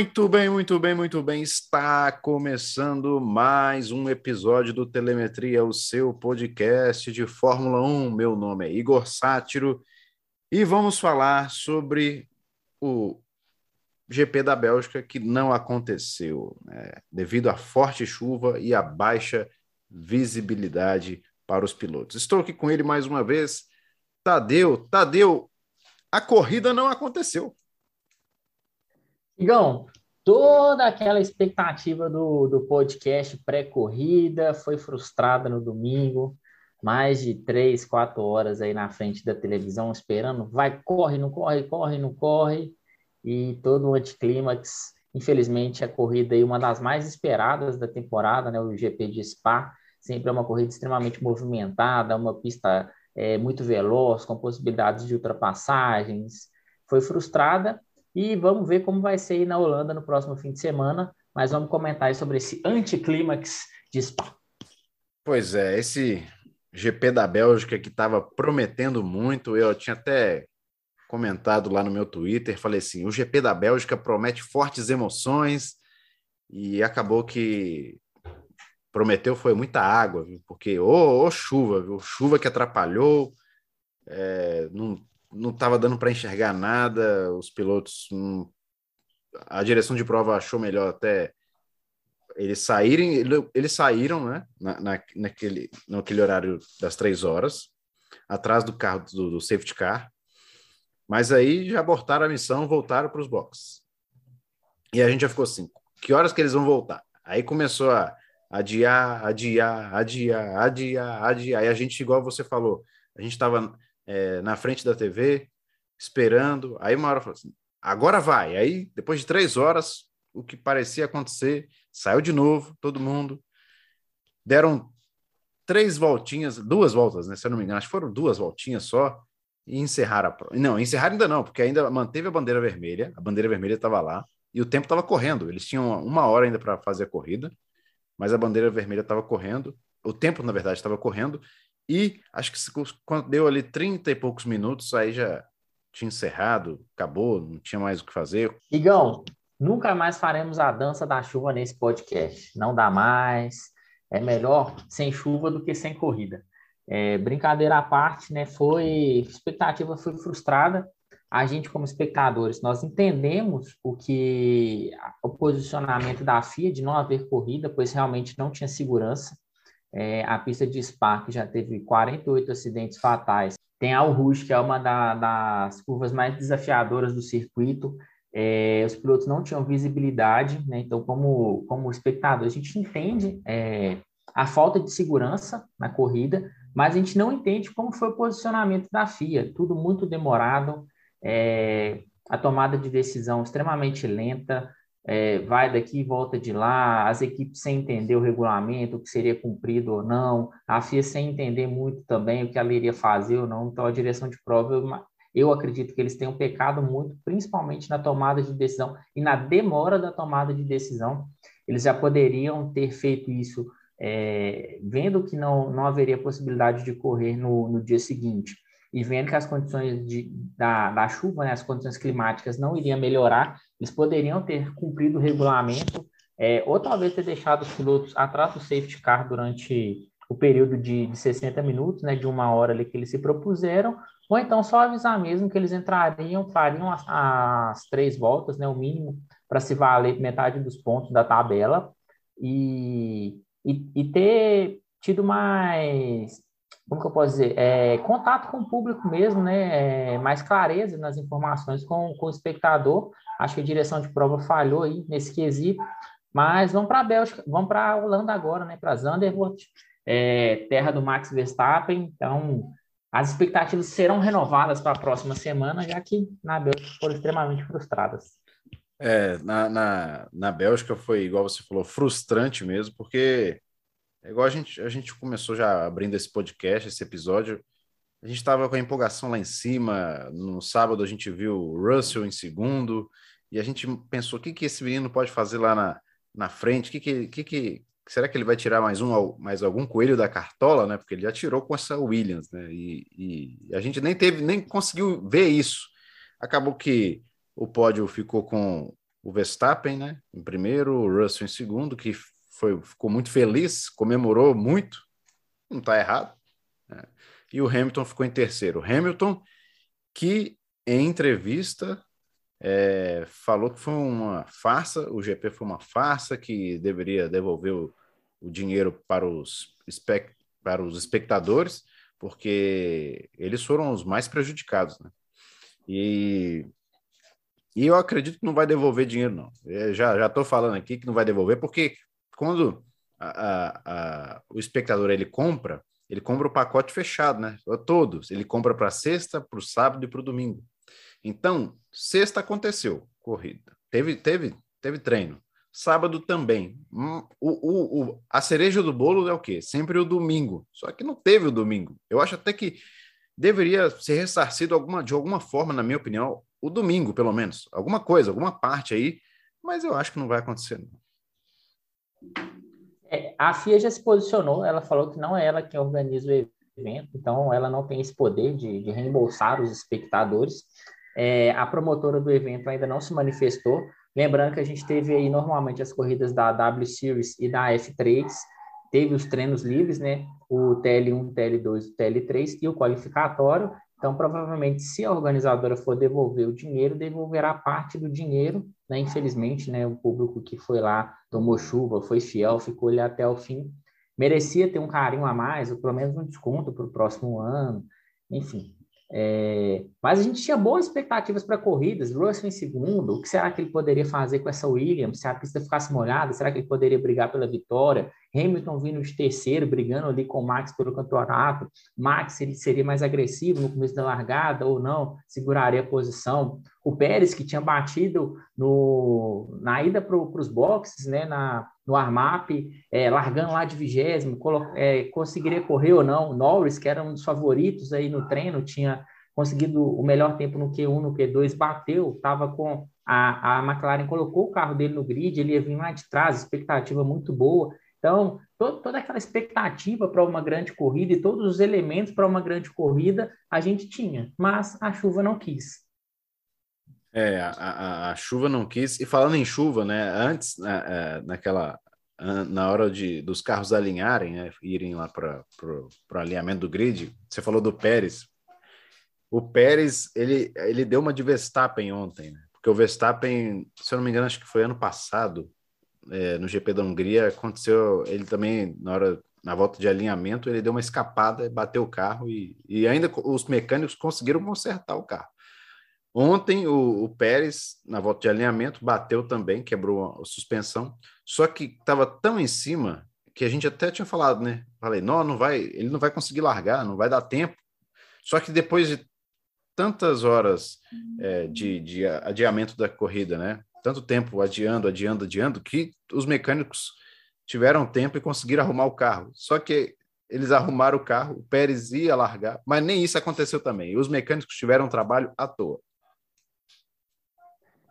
Muito bem, muito bem, muito bem. Está começando mais um episódio do Telemetria, o seu podcast de Fórmula 1. Meu nome é Igor Sátiro e vamos falar sobre o GP da Bélgica que não aconteceu, né? devido à forte chuva e à baixa visibilidade para os pilotos. Estou aqui com ele mais uma vez, Tadeu. Tadeu, a corrida não aconteceu. Igão, toda aquela expectativa do, do podcast pré-corrida foi frustrada no domingo. Mais de três, quatro horas aí na frente da televisão esperando, vai, corre, não corre, corre, não corre, e todo um anticlímax. Infelizmente, a corrida aí, uma das mais esperadas da temporada, né, o GP de Spa, sempre é uma corrida extremamente movimentada, uma pista é, muito veloz, com possibilidades de ultrapassagens, foi frustrada e vamos ver como vai ser aí na Holanda no próximo fim de semana. Mas vamos comentar sobre esse anticlímax de Spa. Pois é, esse GP da Bélgica que estava prometendo muito, eu tinha até comentado lá no meu Twitter, falei assim, o GP da Bélgica promete fortes emoções e acabou que prometeu foi muita água, viu? porque ô, oh, oh, chuva, viu? chuva que atrapalhou, é, não não estava dando para enxergar nada, os pilotos. Hum, a direção de prova achou melhor até eles saírem, eles saíram, né, na, na, naquele, naquele horário das três horas, atrás do carro do, do safety car, mas aí já abortaram a missão, voltaram para os boxes. E a gente já ficou assim, que horas que eles vão voltar? Aí começou a adiar, adiar, adiar, adiar, adiar, e a gente, igual você falou, a gente estava é, na frente da TV, esperando. Aí uma hora falou assim: agora vai. Aí, depois de três horas, o que parecia acontecer, saiu de novo, todo mundo. Deram três voltinhas, duas voltas, né? Se eu não me engano, acho que foram duas voltinhas só, e encerraram a prova. Não, encerraram ainda não, porque ainda manteve a bandeira vermelha, a bandeira vermelha estava lá, e o tempo estava correndo. Eles tinham uma hora ainda para fazer a corrida, mas a bandeira vermelha estava correndo. O tempo, na verdade, estava correndo, e acho que quando deu ali 30 e poucos minutos, aí já tinha encerrado, acabou, não tinha mais o que fazer. Igão, nunca mais faremos a dança da chuva nesse podcast. Não dá mais. É melhor sem chuva do que sem corrida. É, brincadeira à parte, né? Foi expectativa foi frustrada. A gente, como espectadores, nós entendemos o que o posicionamento da FIA de não haver corrida, pois realmente não tinha segurança. É, a pista de Spa, que já teve 48 acidentes fatais. Tem a Rouge, que é uma da, das curvas mais desafiadoras do circuito. É, os pilotos não tinham visibilidade, né? então, como, como espectador, a gente entende é, a falta de segurança na corrida, mas a gente não entende como foi o posicionamento da FIA. Tudo muito demorado, é, a tomada de decisão extremamente lenta, é, vai daqui e volta de lá, as equipes sem entender o regulamento, o que seria cumprido ou não, a FIA sem entender muito também o que ela iria fazer ou não, então a direção de prova, eu, eu acredito que eles tenham pecado muito, principalmente na tomada de decisão e na demora da tomada de decisão, eles já poderiam ter feito isso é, vendo que não, não haveria possibilidade de correr no, no dia seguinte. E vendo que as condições de, da, da chuva, né, as condições climáticas não iriam melhorar, eles poderiam ter cumprido o regulamento, é, ou talvez ter deixado os pilotos atrás do safety car durante o período de, de 60 minutos, né, de uma hora ali que eles se propuseram, ou então só avisar mesmo que eles entrariam, fariam as, as três voltas, né, o mínimo, para se valer metade dos pontos da tabela, e, e, e ter tido mais como que eu posso dizer, é, contato com o público mesmo, né, é, mais clareza nas informações com, com o espectador. Acho que a direção de prova falhou aí nesse quesito, mas vamos para a Bélgica, vamos para a Holanda agora, né, para Zandvoort, é, terra do Max Verstappen. Então, as expectativas serão renovadas para a próxima semana, já que na Bélgica foram extremamente frustradas. É, na, na, na Bélgica foi, igual você falou, frustrante mesmo, porque é igual a gente, a gente começou já abrindo esse podcast, esse episódio. A gente estava com a empolgação lá em cima. No sábado a gente viu Russell em segundo e a gente pensou: o que, que esse menino pode fazer lá na, na frente? Que, que, que, que será que ele vai tirar mais um, mais algum coelho da cartola, né? Porque ele já tirou com essa Williams, né? E, e a gente nem teve, nem conseguiu ver isso. Acabou que o pódio ficou com o Verstappen, né? Em primeiro, o Russell em segundo, que foi, ficou muito feliz, comemorou muito, não está errado. Né? E o Hamilton ficou em terceiro. Hamilton, que em entrevista é, falou que foi uma farsa, o GP foi uma farsa, que deveria devolver o, o dinheiro para os, para os espectadores, porque eles foram os mais prejudicados, né? E, e eu acredito que não vai devolver dinheiro, não. Eu já já estou falando aqui que não vai devolver, porque quando a, a, a, o espectador ele compra, ele compra o pacote fechado, né? Todos. Ele compra para sexta, para o sábado e para o domingo. Então, sexta aconteceu corrida, teve, teve, teve treino. Sábado também. Hum, o, o, o, a cereja do bolo é o quê? Sempre o domingo. Só que não teve o domingo. Eu acho até que deveria ser ressarcido alguma, de alguma forma, na minha opinião, o domingo, pelo menos. Alguma coisa, alguma parte aí, mas eu acho que não vai acontecer. É, a FIA já se posicionou, ela falou que não é ela quem organiza o evento, então ela não tem esse poder de, de reembolsar os espectadores. É, a promotora do evento ainda não se manifestou. Lembrando que a gente teve aí normalmente as corridas da W Series e da F3, teve os treinos livres, né? O TL1, TL2, o TL3 e o qualificatório. Então, provavelmente, se a organizadora for devolver o dinheiro, devolverá parte do dinheiro, né? Infelizmente, né? O público que foi lá tomou chuva, foi fiel, ficou ali até o fim, merecia ter um carinho a mais, ou pelo menos um desconto para o próximo ano. Enfim, é, mas a gente tinha boas expectativas para corridas. Russell em segundo, o que será que ele poderia fazer com essa Williams? Se a pista ficasse molhada, será que ele poderia brigar pela vitória? Hamilton vindo de terceiro, brigando ali com o Max pelo campeonato. Max ele seria mais agressivo no começo da largada ou não? Seguraria a posição. O Pérez, que tinha batido no, na ida para os boxes, né, na, no armap, é, largando lá de vigésimo, é, conseguiria correr ou não. Norris, que era um dos favoritos aí no treino, tinha conseguido o melhor tempo no Q1, no Q2, bateu, estava com a, a McLaren colocou o carro dele no grid, ele ia vir lá de trás, expectativa muito boa. Então, todo, toda aquela expectativa para uma grande corrida e todos os elementos para uma grande corrida a gente tinha, mas a chuva não quis. É, a, a, a, chuva não quis. E falando em chuva, né? Antes, na, é, naquela na hora de dos carros alinharem, né, irem lá para o alinhamento do grid, você falou do Pérez. O Pérez ele, ele deu uma de Verstappen ontem, né? porque o Verstappen, se eu não me engano, acho que foi ano passado, é, no GP da Hungria, aconteceu ele também na hora na volta de alinhamento, ele deu uma escapada, bateu o carro e, e ainda os mecânicos conseguiram consertar o carro. Ontem o, o, Pérez, na volta de alinhamento, bateu também, quebrou a suspensão, só que estava tão em cima que a gente até tinha falado, né? Falei, não, não vai, ele não vai conseguir largar, não vai dar tempo. Só que depois de tantas horas é, de, de adiamento da corrida, né? Tanto tempo adiando, adiando, adiando, que os mecânicos tiveram tempo e conseguiram arrumar o carro. Só que eles arrumaram o carro, o Pérez ia largar, mas nem isso aconteceu também. E os mecânicos tiveram trabalho à toa.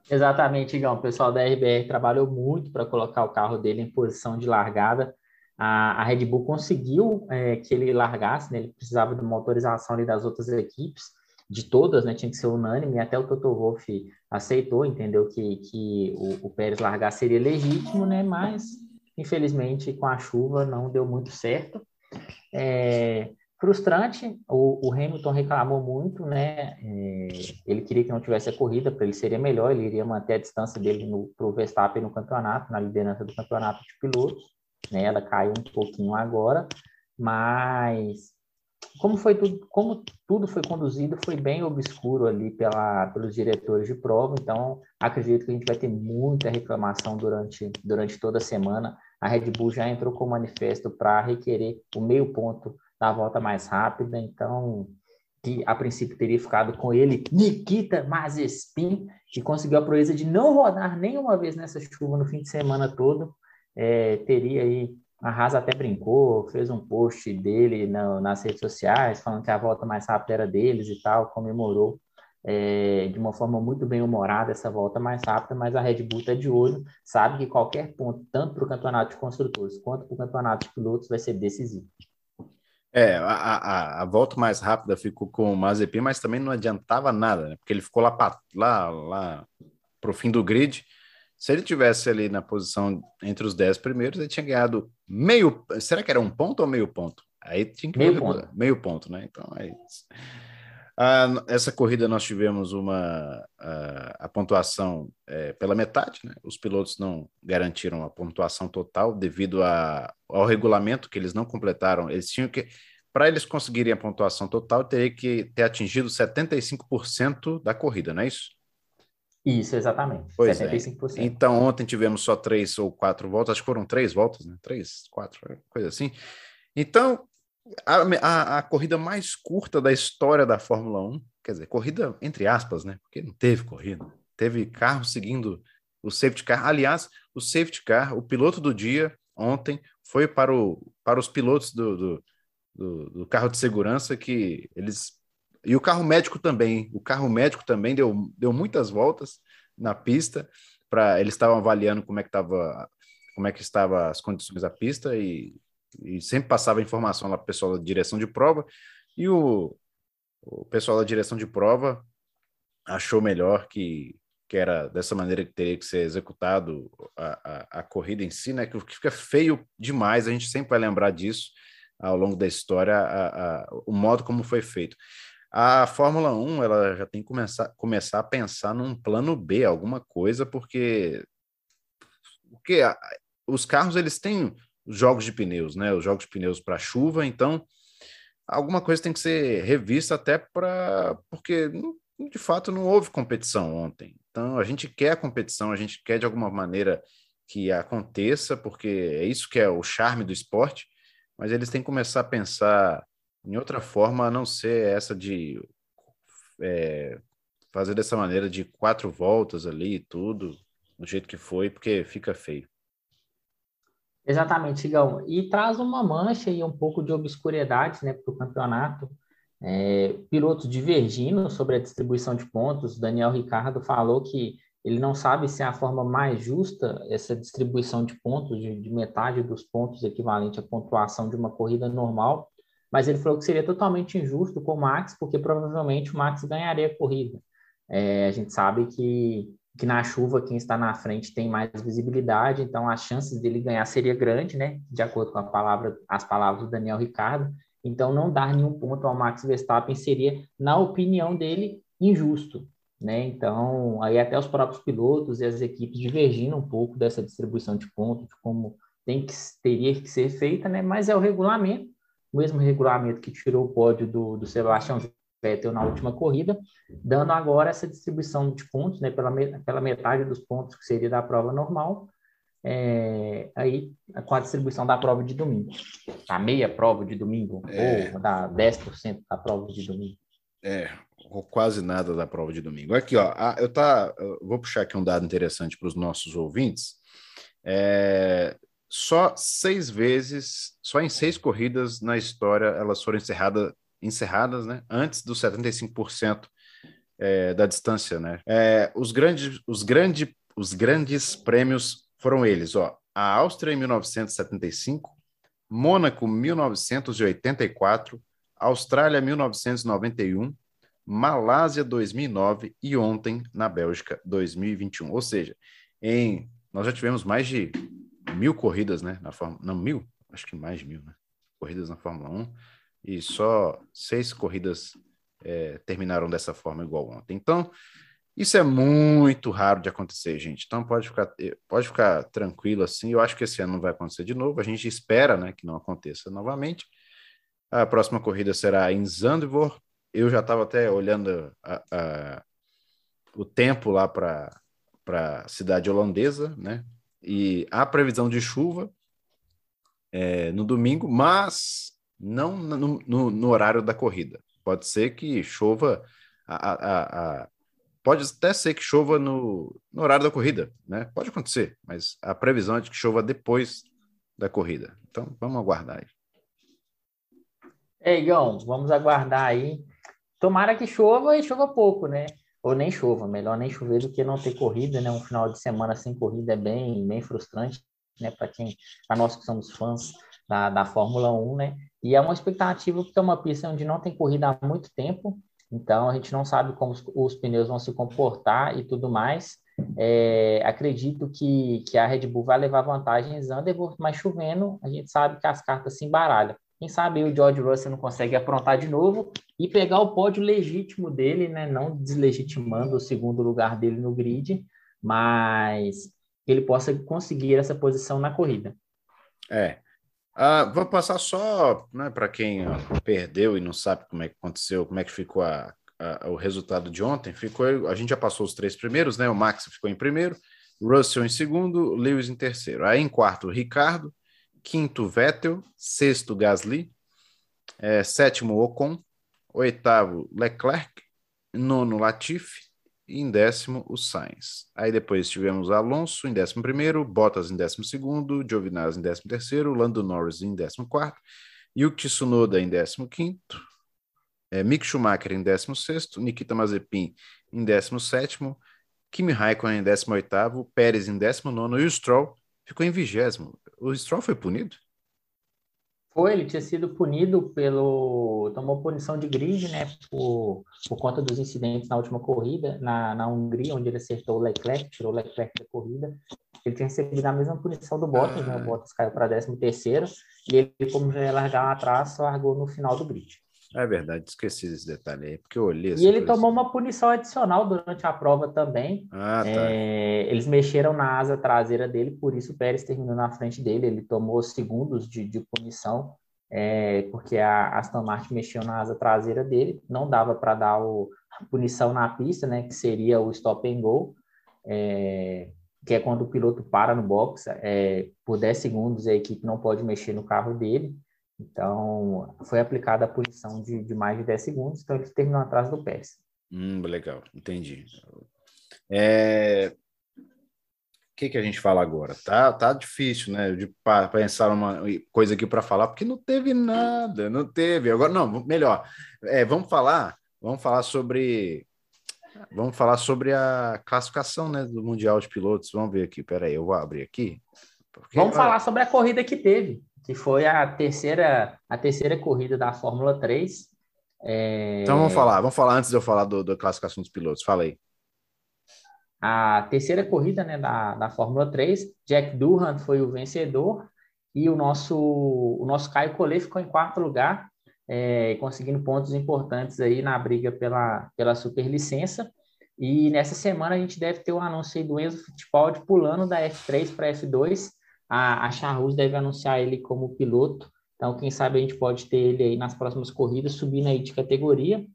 Exatamente, Igão. O pessoal da RBR trabalhou muito para colocar o carro dele em posição de largada. A, a Red Bull conseguiu é, que ele largasse, né? ele precisava de uma autorização ali das outras equipes, de todas, né? tinha que ser unânime, e até o Toto Wolff aceitou, entendeu que, que o, o Pérez largar seria legítimo, né? mas infelizmente com a chuva não deu muito certo. É, frustrante. O, o, Hamilton reclamou muito, né? É, ele queria que não tivesse a corrida, para ele seria melhor, ele iria manter a distância dele para o Verstappen no campeonato, na liderança do campeonato de pilotos. Né? Ela caiu um pouquinho agora, mas como foi tudo, como tudo foi conduzido, foi bem obscuro ali pela, pelos diretores de prova. Então, acredito que a gente vai ter muita reclamação durante, durante toda a semana. A Red Bull já entrou com o manifesto para requerer o meio ponto da volta mais rápida, então que a princípio teria ficado com ele, Nikita Mazepin, que conseguiu a proeza de não rodar nenhuma vez nessa chuva no fim de semana todo, é, teria aí, a Haas até brincou, fez um post dele na, nas redes sociais, falando que a volta mais rápida era deles e tal, comemorou é, de uma forma muito bem humorada essa volta mais rápida, mas a Red Bull está de olho, sabe que qualquer ponto, tanto para o campeonato de construtores quanto para o campeonato de pilotos, vai ser decisivo. É, a, a, a, volta mais rápida ficou com o Mazepin, mas também não adiantava nada, né? Porque ele ficou lá para lá, lá pro fim do grid Se ele tivesse ali na posição entre os 10 primeiros, ele tinha ganhado meio. Será que era um ponto ou meio ponto? Aí tinha que meio ponto. meio ponto, né? Então é isso. Ah, essa corrida nós tivemos uma a, a pontuação é, pela metade, né? Os pilotos não garantiram a pontuação total devido a, ao regulamento que eles não completaram. Eles tinham que para eles conseguirem a pontuação total, teria que ter atingido 75% da corrida, não é isso? Isso, exatamente. Pois 75%. É. Então, ontem tivemos só três ou quatro voltas, acho que foram três voltas, né? Três, quatro, coisa assim. Então, a, a, a, corrida mais curta da história da Fórmula 1, quer dizer, corrida entre aspas, né? Porque não teve corrida. Teve carro seguindo o safety car. Aliás, o safety car, o piloto do dia, ontem, foi para, o, para os pilotos do, do, do, do carro de segurança que eles. E o carro médico também. O carro médico também deu, deu muitas voltas na pista. para Eles estavam avaliando como é que estava como é que estava as condições da pista e e sempre passava informação lá para o pessoal da direção de prova, e o, o pessoal da direção de prova achou melhor que, que era dessa maneira que teria que ser executado a, a, a corrida em si, né? Que fica feio demais, a gente sempre vai lembrar disso ao longo da história, a, a, o modo como foi feito. A Fórmula 1 ela já tem que começar, começar a pensar num plano B, alguma coisa, porque, porque os carros eles têm os jogos de pneus, né? Os jogos de pneus para chuva, então alguma coisa tem que ser revista até para porque de fato não houve competição ontem. Então a gente quer a competição, a gente quer de alguma maneira que aconteça, porque é isso que é o charme do esporte, mas eles têm que começar a pensar em outra forma a não ser essa de é, fazer dessa maneira de quatro voltas ali e tudo, do jeito que foi, porque fica feio. Exatamente, Igão. E traz uma mancha e um pouco de obscuridade né, para o campeonato. É, pilotos divergindo sobre a distribuição de pontos. Daniel Ricardo falou que ele não sabe se é a forma mais justa essa distribuição de pontos, de, de metade dos pontos equivalente à pontuação de uma corrida normal, mas ele falou que seria totalmente injusto com o Max, porque provavelmente o Max ganharia a corrida. É, a gente sabe que que na chuva quem está na frente tem mais visibilidade, então as chances dele ganhar seria grande, né? De acordo com palavra, as palavras do Daniel Ricardo. Então não dar nenhum ponto ao Max Verstappen seria, na opinião dele, injusto, né? Então aí até os próprios pilotos e as equipes divergindo um pouco dessa distribuição de pontos, de como tem que teria que ser feita, né? Mas é o regulamento, o mesmo regulamento que tirou o pódio do, do Sebastião Vettel na última corrida, dando agora essa distribuição de pontos, né, pela, pela metade dos pontos que seria da prova normal, é, aí com a distribuição da prova de domingo. A meia prova de domingo, é. ou da 10% da prova de domingo. É, ou quase nada da prova de domingo. Aqui, ó, eu, tá, eu vou puxar aqui um dado interessante para os nossos ouvintes. É, só seis vezes, só em seis corridas na história elas foram encerradas encerradas, né, antes dos 75% é, da distância, né? É, os grandes, os grande, os grandes prêmios foram eles, ó, a Áustria em 1975, Mônaco 1984, Austrália 1991, Malásia 2009 e ontem na Bélgica 2021. Ou seja, em nós já tivemos mais de mil corridas, né? Na Fórmula, não mil, acho que mais de mil, né? Corridas na Fórmula 1 e só seis corridas é, terminaram dessa forma igual ontem. Então, isso é muito raro de acontecer, gente. Então pode ficar, eh, pode ficar tranquilo assim. Eu acho que esse ano não vai acontecer de novo. A gente espera né, que não aconteça novamente. A próxima corrida será em Zandvoort. Eu já estava até olhando a, a, o tempo lá para a cidade holandesa, né? E há previsão de chuva é, no domingo, mas não no, no, no, horário da corrida. Pode ser que chova, a, a, a, pode até ser que chova no, no horário da corrida, né? Pode acontecer, mas a previsão é de que chova depois da corrida. Então, vamos aguardar aí. É, Igão, vamos aguardar aí. Tomara que chova e chova pouco, né? Ou nem chova, melhor nem chover do que não ter corrida, né? Um final de semana sem corrida é bem, bem frustrante, né? Para quem, para nós que somos fãs da, da Fórmula 1, né? E é uma expectativa porque é uma pista onde não tem corrida há muito tempo, então a gente não sabe como os, os pneus vão se comportar e tudo mais. É, acredito que, que a Red Bull vai levar vantagem em Zandvoort, mas chovendo, a gente sabe que as cartas se embaralham. Quem sabe o George Russell não consegue aprontar de novo e pegar o pódio legítimo dele, né? não deslegitimando o segundo lugar dele no grid, mas que ele possa conseguir essa posição na corrida. É. Uh, vou passar só né, para quem perdeu e não sabe como é que aconteceu, como é que ficou a, a, o resultado de ontem. Ficou, a gente já passou os três primeiros, né? O Max ficou em primeiro, Russell em segundo, Lewis em terceiro. Aí em quarto, Ricardo, quinto Vettel, sexto Gasly, é, sétimo Ocon, oitavo Leclerc, nono Latifi. E em décimo o Sainz. Aí depois tivemos Alonso em décimo primeiro, Bottas em décimo segundo, Giovinazzi em décimo terceiro, Lando Norris em décimo quarto, Yuki Tsunoda em décimo quinto, é, Mick Schumacher em décimo sexto, Nikita Mazepin em décimo sétimo, Kimi Raikkonen em décimo oitavo, Pérez em décimo nono e o Stroll ficou em vigésimo. O Stroll foi punido? Foi, ele tinha sido punido pelo. tomou punição de grid, né? Por, por conta dos incidentes na última corrida, na, na Hungria, onde ele acertou o Leclerc, tirou o Leclerc da corrida. Ele tinha recebido a mesma punição do Bottas, né? ah. né? O Bottas caiu para 13 terceiro e ele, como já ia largar lá atrás, largou no final do grid. É verdade, esqueci esse detalhe aí, porque eu olhei. E ele tomou uma punição adicional durante a prova também. Ah, tá. É, eles mexeram na asa traseira dele, por isso o Pérez terminou na frente dele. Ele tomou segundos de, de punição, é, porque a Aston Martin mexeu na asa traseira dele. Não dava para dar o, a punição na pista, né, que seria o stop and go, é, que é quando o piloto para no box. É, por 10 segundos a equipe não pode mexer no carro dele. Então, foi aplicada a punição de, de mais de 10 segundos, então ele terminou atrás do Pérez. Hum, legal, entendi. É... O que, que a gente fala agora? Tá, tá difícil, né? De pensar uma coisa aqui para falar, porque não teve nada, não teve. Agora, não, melhor. É, vamos falar, vamos falar sobre. Vamos falar sobre a classificação né, do Mundial de Pilotos. Vamos ver aqui, peraí, eu vou abrir aqui. Porque, vamos falar sobre a corrida que teve que foi a terceira, a terceira corrida da Fórmula 3. É... Então vamos falar, vamos falar antes de eu falar do, da classificação dos pilotos. Fala aí. A terceira corrida né, da, da Fórmula 3, Jack Durham foi o vencedor e o nosso, o nosso Caio Collet ficou em quarto lugar, é, conseguindo pontos importantes aí na briga pela, pela superlicença. E nessa semana a gente deve ter o um anúncio do Enzo Fittipaldi pulando da F3 para F2 a, a deve anunciar ele como piloto, então quem sabe a gente pode ter ele aí nas próximas corridas, subindo aí de categoria.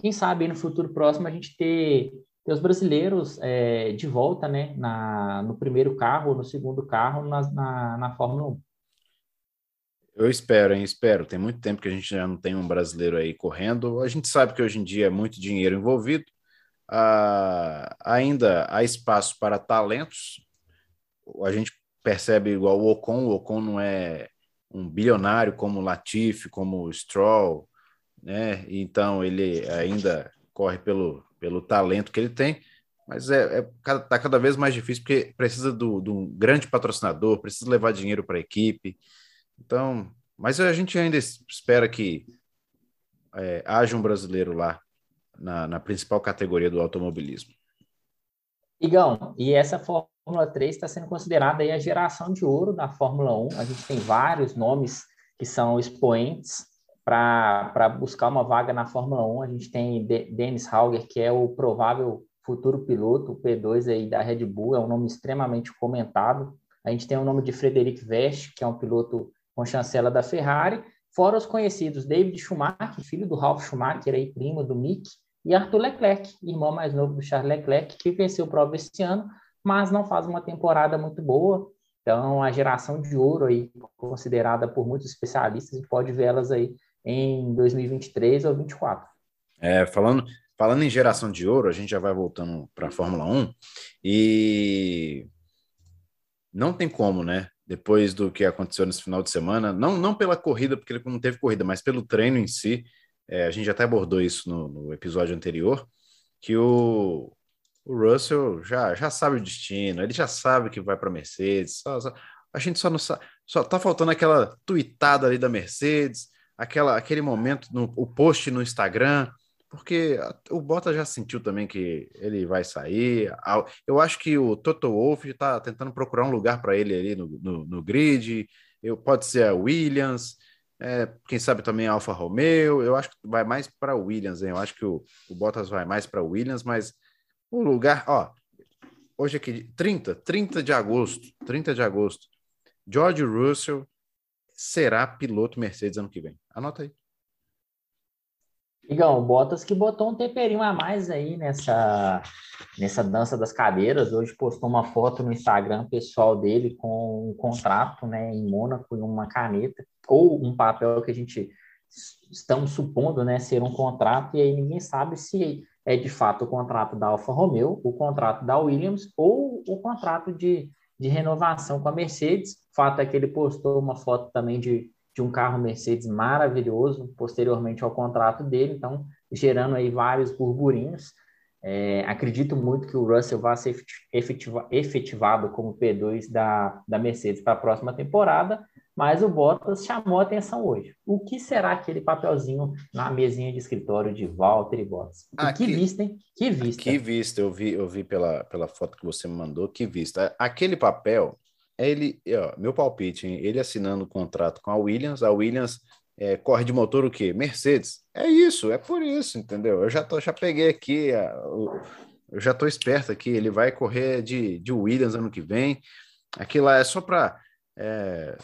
Quem sabe no futuro próximo a gente ter, ter os brasileiros é, de volta, né, na, no primeiro carro no segundo carro na, na, na Fórmula 1. Eu espero, hein? Espero. Tem muito tempo que a gente já não tem um brasileiro aí correndo. A gente sabe que hoje em dia é muito dinheiro envolvido. Ah, ainda há espaço para talentos. A gente percebe igual o Ocon, o Ocon não é um bilionário como Latifi, como Stroll, né? Então ele ainda corre pelo, pelo talento que ele tem, mas é, é tá cada vez mais difícil porque precisa do, do grande patrocinador, precisa levar dinheiro para a equipe. Então, mas a gente ainda espera que é, haja um brasileiro lá na, na principal categoria do automobilismo. Igão, e essa Fórmula 3 está sendo considerada aí a geração de ouro da Fórmula 1. A gente tem vários nomes que são expoentes para buscar uma vaga na Fórmula 1. A gente tem Dennis Hauger, que é o provável futuro piloto, o P2 aí da Red Bull, é um nome extremamente comentado. A gente tem o nome de Frederic Vest, que é um piloto com chancela da Ferrari, fora os conhecidos David Schumacher, filho do Ralf Schumacher, aí, primo do Mick, e Arthur Leclerc, irmão mais novo do Charles Leclerc, que venceu o prova esse ano, mas não faz uma temporada muito boa. Então, a geração de ouro aí, considerada por muitos especialistas, pode vê-las aí em 2023 ou 2024. É, falando, falando em geração de ouro, a gente já vai voltando para a Fórmula 1 e não tem como, né? Depois do que aconteceu nesse final de semana, não, não pela corrida, porque ele não teve corrida, mas pelo treino em si, é, a gente até abordou isso no, no, episódio anterior, que o, o Russell já, já sabe o destino, ele já sabe que vai para a Mercedes, só, só, a gente só não sabe, só tá faltando aquela tweetada ali da Mercedes, aquela, aquele momento, no, o post no Instagram, porque o Bottas já sentiu também que ele vai sair. Eu acho que o Toto Wolff está tentando procurar um lugar para ele ali no, no, no, grid. Eu, pode ser a Williams, é, quem sabe também a Alfa Romeo. Eu acho que vai mais para Williams, hein? Eu acho que o, o Bottas vai mais para Williams, mas o lugar, ó, hoje aqui, 30, 30 de agosto, 30 de agosto, George Russell será piloto Mercedes ano que vem. Anota aí. Igão, Bottas que botou um temperinho a mais aí nessa, nessa dança das cadeiras. Hoje postou uma foto no Instagram pessoal dele com um contrato né, em Mônaco e uma caneta, ou um papel que a gente estamos supondo né, ser um contrato, e aí ninguém sabe se é de fato o contrato da Alfa Romeo, o contrato da Williams ou o contrato de, de renovação com a Mercedes. O fato é que ele postou uma foto também de de um carro Mercedes maravilhoso posteriormente ao contrato dele, então gerando aí vários burburinhos. É, acredito muito que o Russell vá ser efetiva, efetivado como P2 da, da Mercedes para a próxima temporada, mas o Bottas chamou a atenção hoje. O que será aquele papelzinho na mesinha de escritório de Walter e Bottas? Ah, que, vista, hein? Que vista. Que vista, eu vi, eu vi pela, pela foto que você me mandou, que vista. Aquele papel, ele, ó, meu palpite, hein? ele assinando o contrato com a Williams, a Williams é, corre de motor o quê? Mercedes. É isso, é por isso, entendeu? Eu já, tô, já peguei aqui, a, eu já estou esperto aqui, ele vai correr de, de Williams ano que vem. Aquilo lá é só para é,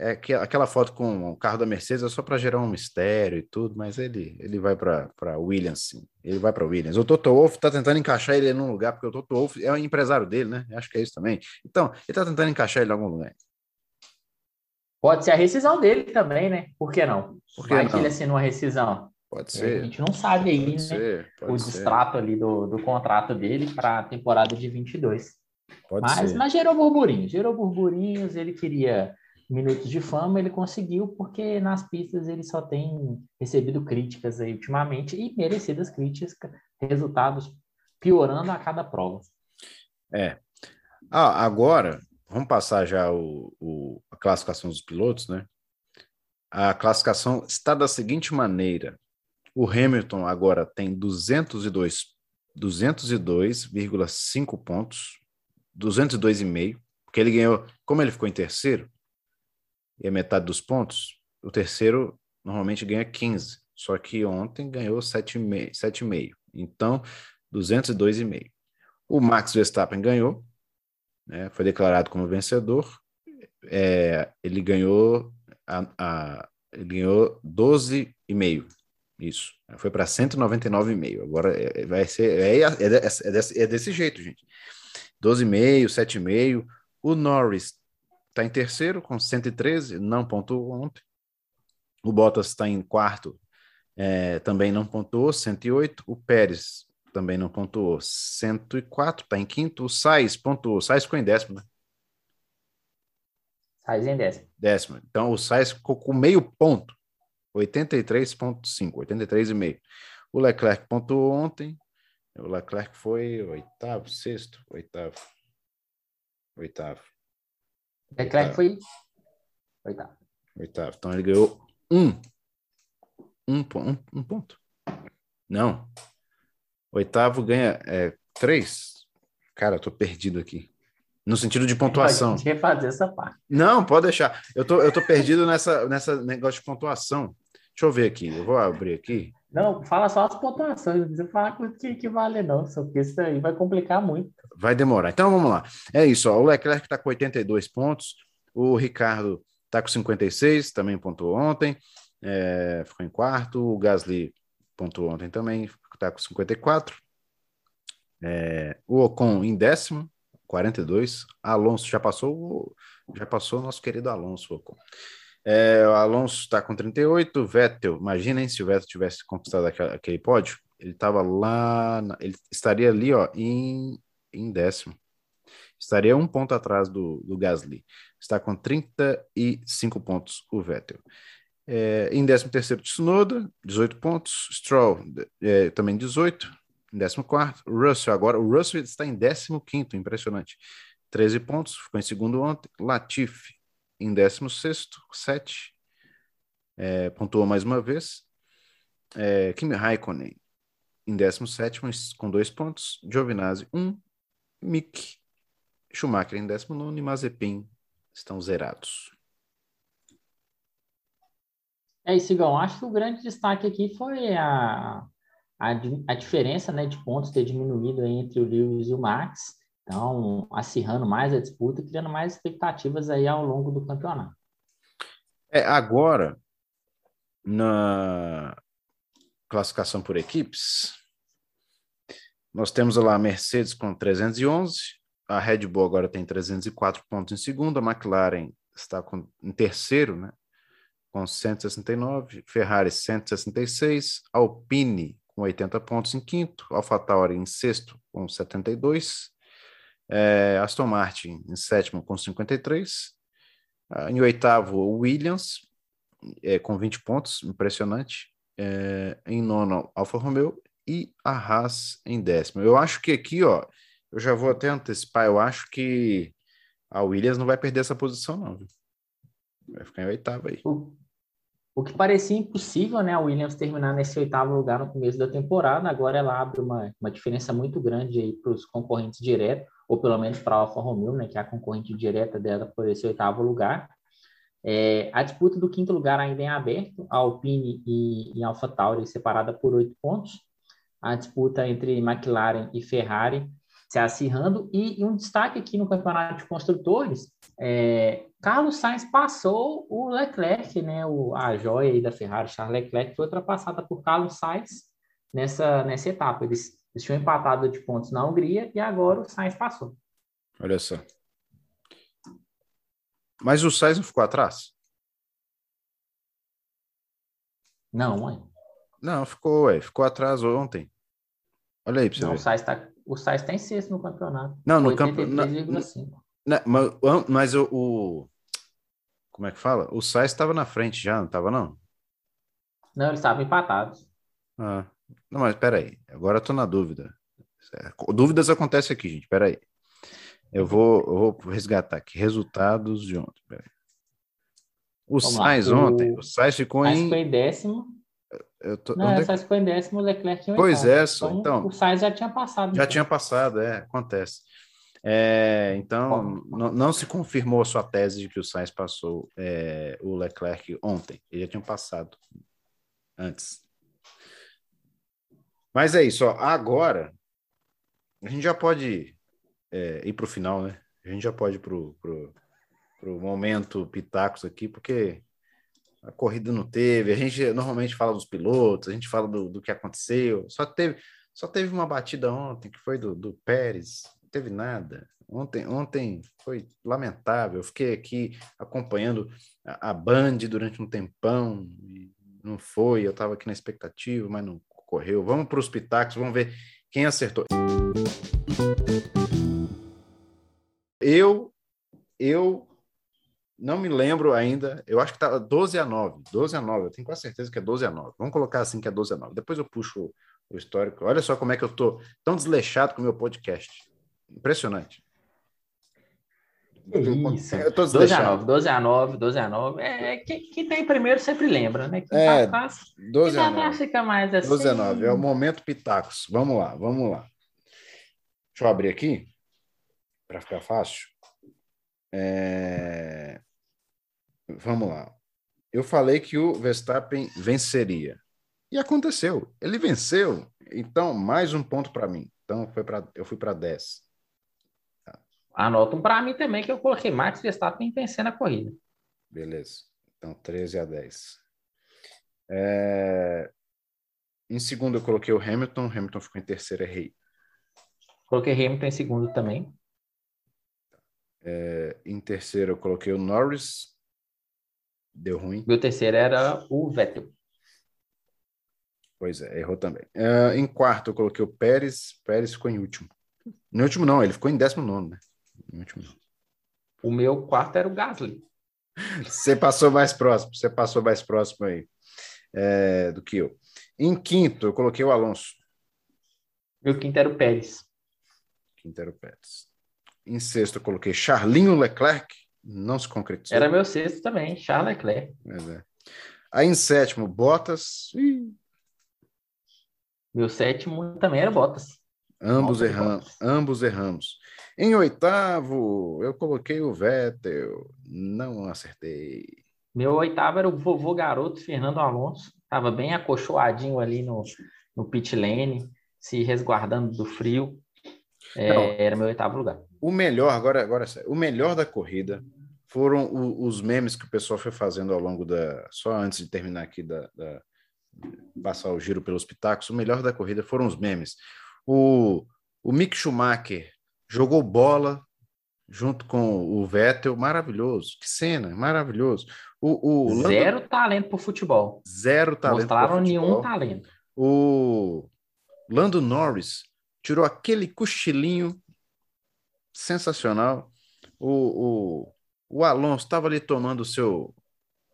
é que aquela foto com o carro da Mercedes é só para gerar um mistério e tudo, mas ele, ele vai para Williams, sim. Ele vai para Williams. O Toto Wolff está tentando encaixar ele num lugar, porque o Toto Wolff é o empresário dele, né? Acho que é isso também. Então, ele está tentando encaixar ele em algum lugar. Pode ser a rescisão dele também, né? Por que não? Por que vai não? que ele assina uma rescisão. Pode ser. A gente não sabe aí, pode né? Ser, o distrato ali do, do contrato dele para a temporada de 22. Pode mas, ser. mas gerou burburinhos, gerou burburinhos, ele queria minutos de fama ele conseguiu porque nas pistas ele só tem recebido críticas aí ultimamente e merecidas críticas, resultados piorando a cada prova. É. Ah, agora, vamos passar já o, o, a classificação dos pilotos, né? A classificação está da seguinte maneira: o Hamilton agora tem 202 202,5 pontos, 202,5, porque ele ganhou, como ele ficou em terceiro, e a metade dos pontos, o terceiro normalmente ganha 15, só que ontem ganhou 7,5. Então, 202,5. O Max Verstappen ganhou, né, foi declarado como vencedor. É, ele ganhou a, a, ele ganhou 12,5. Isso. Foi para 199,5. Agora é, vai ser. É, é, é, desse, é desse jeito, gente. 12,5, 7,5. O Norris está em terceiro com 113, não pontuou ontem. O Bottas está em quarto, é, também não pontuou, 108. O Pérez também não pontuou, 104, está em quinto. O Sainz pontuou, o Sainz ficou em décimo, né? Sainz em décimo. Décimo. Então o Sainz ficou com meio ponto, 83,5, 83,5. O Leclerc pontuou ontem, o Leclerc foi oitavo, sexto, oitavo. Oitavo. Leclerc foi oitavo. Oitavo. Então ele ganhou um. Um, um, um ponto. Não. Oitavo ganha é, três. Cara, eu tô perdido aqui. No sentido de pontuação. Pode refazer essa parte. Não, pode deixar. Eu tô, eu tô perdido nessa, nessa negócio de pontuação. Deixa eu ver aqui. Eu vou abrir aqui. Não, fala só as pontuações, não precisa falar com que, que vale, não, só porque isso aí vai complicar muito. Vai demorar. Então vamos lá. É isso, ó, o Leclerc está com 82 pontos, o Ricardo está com 56, também pontuou ontem, é, ficou em quarto, o Gasly pontuou ontem também, está com 54. É, o Ocon em décimo, 42. Alonso já passou, já passou o nosso querido Alonso Ocon. É, o Alonso está com 38, Vettel, imaginem se o Vettel tivesse conquistado aquele, pódio, ele estava lá, ele estaria ali, ó, em, em décimo. Estaria um ponto atrás do, do Gasly. Está com 35 pontos o Vettel. É, em 13 terceiro, Tsunoda, 18 pontos. Stroll, é, também 18. Em 14 Russell agora. O Russell está em 15 impressionante. 13 pontos, ficou em segundo ontem. Latifi, em 16, 7, é, pontuou mais uma vez. É, Kimi Raikkonen em 17 com dois pontos, Giovinazzi, um, Mick, Schumacher em 19 e Mazepin estão zerados. É isso, Igão. Acho que o grande destaque aqui foi a, a, a diferença né, de pontos ter diminuído entre o Lewis e o Max. Então, acirrando mais a disputa, criando mais expectativas aí ao longo do campeonato. É, agora, na classificação por equipes, nós temos lá a Mercedes com 311, a Red Bull agora tem 304 pontos em segundo, a McLaren está com, em terceiro, né? Com 169, Ferrari 166, Alpine com 80 pontos em quinto, AlphaTauri em sexto com 72, é, Aston Martin em sétimo com 53, ah, em oitavo Williams é, com 20 pontos, impressionante, é, em nono Alfa Romeo e a Haas em décimo. Eu acho que aqui, ó, eu já vou até antecipar, eu acho que a Williams não vai perder essa posição, não. Vai ficar em oitavo aí. O, que parecia impossível, né, a Williams terminar nesse oitavo lugar no começo da temporada, agora ela abre uma, uma diferença muito grande aí para os concorrentes diretos, ou pelo menos para a Alfa Romeo, né, que é a concorrente direta dela por esse oitavo lugar. É, a disputa do quinto lugar ainda é aberto, a Alpine e, e AlphaTauri separada por oito pontos. A disputa entre McLaren e Ferrari se acirrando. E, e, um destaque aqui no campeonato de construtores, é, Carlos Sainz passou o Leclerc, né, o, a joia aí da Ferrari, Charles Leclerc, foi ultrapassada por Carlos Sainz nessa, nessa etapa. Eles, eles tinham empatado de pontos na Hungria e agora o Sainz passou. Olha só. Mas o Sainz não ficou atrás? Não, mãe. Não, ficou, ué. Ficou atrás ontem. Olha aí pra você não, ver. O Sainz, tá, o Sainz tá em sexto no campeonato. Não, no campeonato. Mas, mas o, o, Como é que fala? O Sainz estava na frente já, não estava, não? Não, eles estavam empatados. Ah, não, mas peraí. Agora eu tô na dúvida. Dúvidas acontecem aqui, gente. Peraí. Eu vou, eu vou resgatar aqui. Resultados de ontem. Peraí. O Vamos Sainz lá. ontem, o, o Sainz ficou Sainz em. Ficou em décimo. Eu tô... Não, Onde... o Sainz ficou em décimo, o Leclerc em Pois é, então, então, O Sainz já tinha passado. Já então. tinha passado, é, acontece. É, então, não, se confirmou a sua tese de que o Sainz passou é, o Leclerc ontem. Ele já tinha passado antes. Mas é isso, ó. agora a gente já pode é, ir para o final, né? A gente já pode ir para o momento pitacos aqui, porque a corrida não teve. A gente normalmente fala dos pilotos, a gente fala do, do que aconteceu. Só teve, só teve uma batida ontem que foi do, do Pérez, teve nada. Ontem, ontem foi lamentável. Eu fiquei aqui acompanhando a, a Band durante um tempão não foi. Eu estava aqui na expectativa, mas não correu. Vamos para os pitacos, vamos ver quem acertou. Eu, eu não me lembro ainda, eu acho que tá 12 a 9, 12 a 9, eu tenho quase certeza que é 12 a 9. Vamos colocar assim que é 12 a 9. Depois eu puxo o histórico. Olha só como é que eu tô tão desleixado com o meu podcast. Impressionante. Isso. Eu tô 12 a 9, 12 a 9, 12 a 9. É, quem, quem tem primeiro sempre lembra, né? Quem é, tá atrás, 12 a 9. fica mais assim. 12 a 9, é o momento Pitacos. Vamos lá, vamos lá. Deixa eu abrir aqui, para ficar fácil. É... Vamos lá. Eu falei que o Verstappen venceria. E aconteceu. Ele venceu. Então, mais um ponto para mim. Então, foi pra, eu fui para 10. Anota um para mim também, que eu coloquei Max Verstappen vencendo a corrida. Beleza. Então, 13 a 10. É... Em segundo, eu coloquei o Hamilton. Hamilton ficou em terceiro, errei. Coloquei Hamilton em segundo também. É... Em terceiro, eu coloquei o Norris. Deu ruim. Meu terceiro era o Vettel. Pois é, errou também. Uh, em quarto, eu coloquei o Pérez. Pérez ficou em último. No último, não, ele ficou em décimo nono, né? O meu quarto era o Gasly. Você passou mais próximo, você passou mais próximo aí é, do que eu. Em quinto, eu coloquei o Alonso. Meu quinto era o Pérez. Quinto era o Pérez. Em sexto, eu coloquei Charlinho Leclerc não se concretizou. Era meu sexto também, Charles Leclerc. É. Aí em sétimo, Bottas. Ih. Meu sétimo também era Bottas. Ambos erramos, ambos erramos. Em oitavo, eu coloquei o Vettel, não acertei. Meu oitavo era o vovô garoto Fernando Alonso, estava bem acolchoadinho ali no, no pit lane, se resguardando do frio. É, era meu oitavo lugar. O melhor, agora, agora o melhor da corrida foram o, os memes que o pessoal foi fazendo ao longo da. Só antes de terminar aqui, da, da passar o giro pelos pitacos, o melhor da corrida foram os memes. O, o Mick Schumacher jogou bola junto com o Vettel, maravilhoso. Que cena, maravilhoso. O, o zero Lando... talento para futebol. Zero talento. Mostraram nenhum talento. O Lando Norris tirou aquele cochilinho sensacional. O, o, o Alonso estava ali tomando o seu.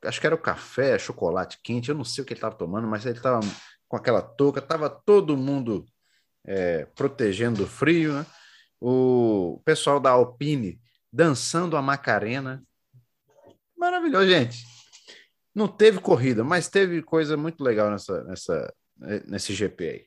Acho que era o café, chocolate quente, eu não sei o que ele estava tomando, mas ele estava com aquela touca, estava todo mundo é, protegendo do frio, né? O pessoal da Alpine dançando a Macarena. Maravilhoso, gente. Não teve corrida, mas teve coisa muito legal nessa, nessa, nesse GP aí.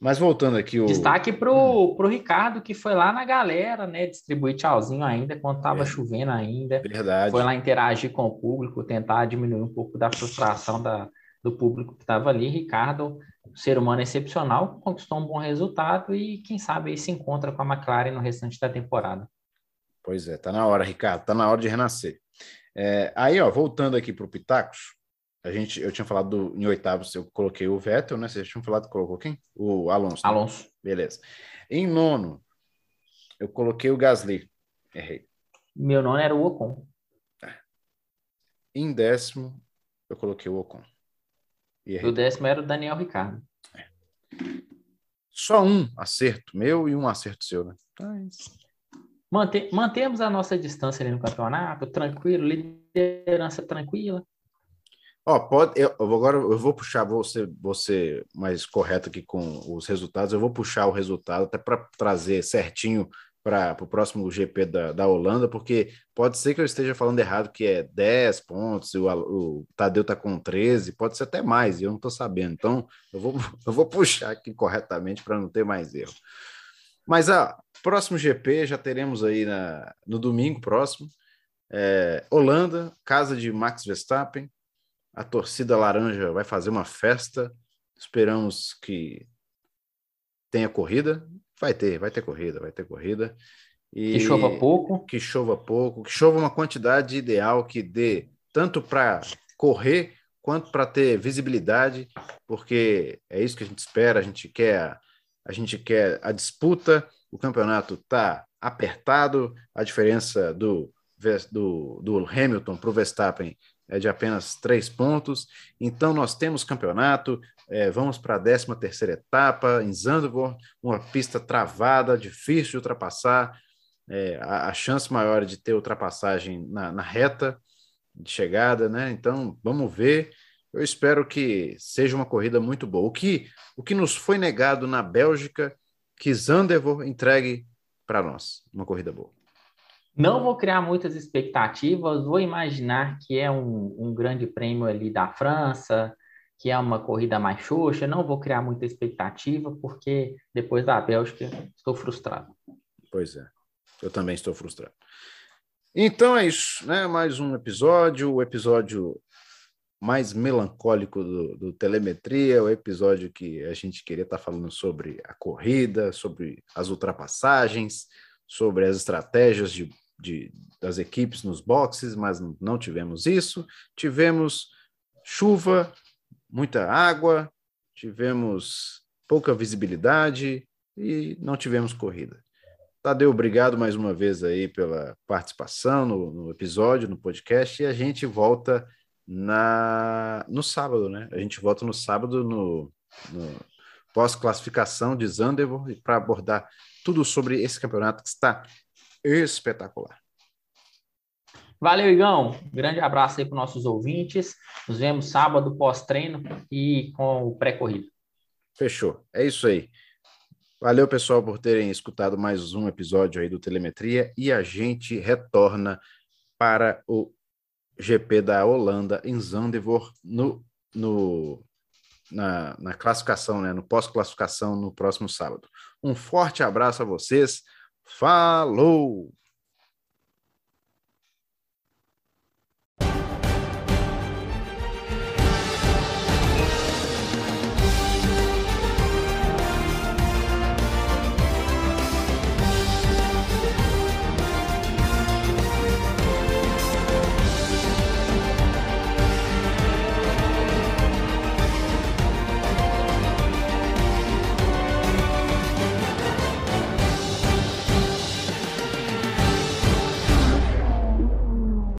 Mas voltando aqui. O... Destaque para o hum. Ricardo, que foi lá na galera, né? Distribuir tchauzinho ainda, quando estava é. chovendo ainda. Verdade. Foi lá interagir com o público, tentar diminuir um pouco da frustração da, do público que estava ali. Ricardo, ser humano excepcional, conquistou um bom resultado e quem sabe aí se encontra com a McLaren no restante da temporada. Pois é, tá na hora, Ricardo, tá na hora de renascer. É, aí, ó, voltando aqui para o Pitacos, a gente, eu tinha falado do, em oitavos, eu coloquei o Vettel, né? Vocês tinham falado, colocou quem? O Alonso. Né? Alonso. Beleza. Em nono, eu coloquei o Gasly. Errei. Meu nono era o Ocon. É. Em décimo, eu coloquei o Ocon. E o décimo era o Daniel Ricardo. É. Só um acerto meu e um acerto seu, né? Mante mantemos a nossa distância ali no campeonato, tranquilo, liderança tranquila. Ó, pode, eu, agora eu vou puxar, vou ser, vou ser mais correto aqui com os resultados, eu vou puxar o resultado até para trazer certinho para o próximo GP da, da Holanda, porque pode ser que eu esteja falando errado, que é 10 pontos, o, o Tadeu está com 13, pode ser até mais, e eu não estou sabendo. Então, eu vou, eu vou puxar aqui corretamente para não ter mais erro. Mas, ah, próximo GP já teremos aí na, no domingo próximo, é, Holanda, casa de Max Verstappen, a torcida laranja vai fazer uma festa, esperamos que tenha corrida, Vai ter, vai ter corrida, vai ter corrida. E que chova pouco. Que chova pouco, que chova uma quantidade ideal que dê tanto para correr quanto para ter visibilidade, porque é isso que a gente espera, a gente quer a gente quer a disputa, o campeonato está apertado, a diferença do, do, do Hamilton para o Verstappen é de apenas três pontos. Então, nós temos campeonato, é, vamos para a 13 terceira etapa, em Zandvoort, uma pista travada, difícil de ultrapassar, é, a, a, chance maior de ter ultrapassagem na, na, reta de chegada, né? Então, vamos ver. Eu espero que seja uma corrida muito boa. O que, o que nos foi negado na Bélgica, que Zandvoort entregue para nós, uma corrida boa. Não vou criar muitas expectativas, vou imaginar que é um, um grande prêmio ali da França, que é uma corrida mais xoxa, não vou criar muita expectativa, porque depois da Bélgica estou frustrado. Pois é, eu também estou frustrado. Então é isso, né? Mais um episódio, o episódio mais melancólico do, do Telemetria, o episódio que a gente queria estar falando sobre a corrida, sobre as ultrapassagens, sobre as estratégias de de, das equipes nos boxes, mas não tivemos isso. Tivemos chuva, muita água, tivemos pouca visibilidade e não tivemos corrida. Tadeu, obrigado mais uma vez aí pela participação no, no episódio, no podcast, e a gente volta na, no sábado, né? A gente volta no sábado no, no pós-classificação de Zandvoort para abordar tudo sobre esse campeonato que está espetacular. Valeu, Igão. Grande abraço aí para os nossos ouvintes. Nos vemos sábado pós-treino e com o pré-corrido. Fechou. É isso aí. Valeu, pessoal, por terem escutado mais um episódio aí do Telemetria e a gente retorna para o GP da Holanda em Zandvoort no, no na, na classificação, né, no pós-classificação no próximo sábado. Um forte abraço a vocês. Falou!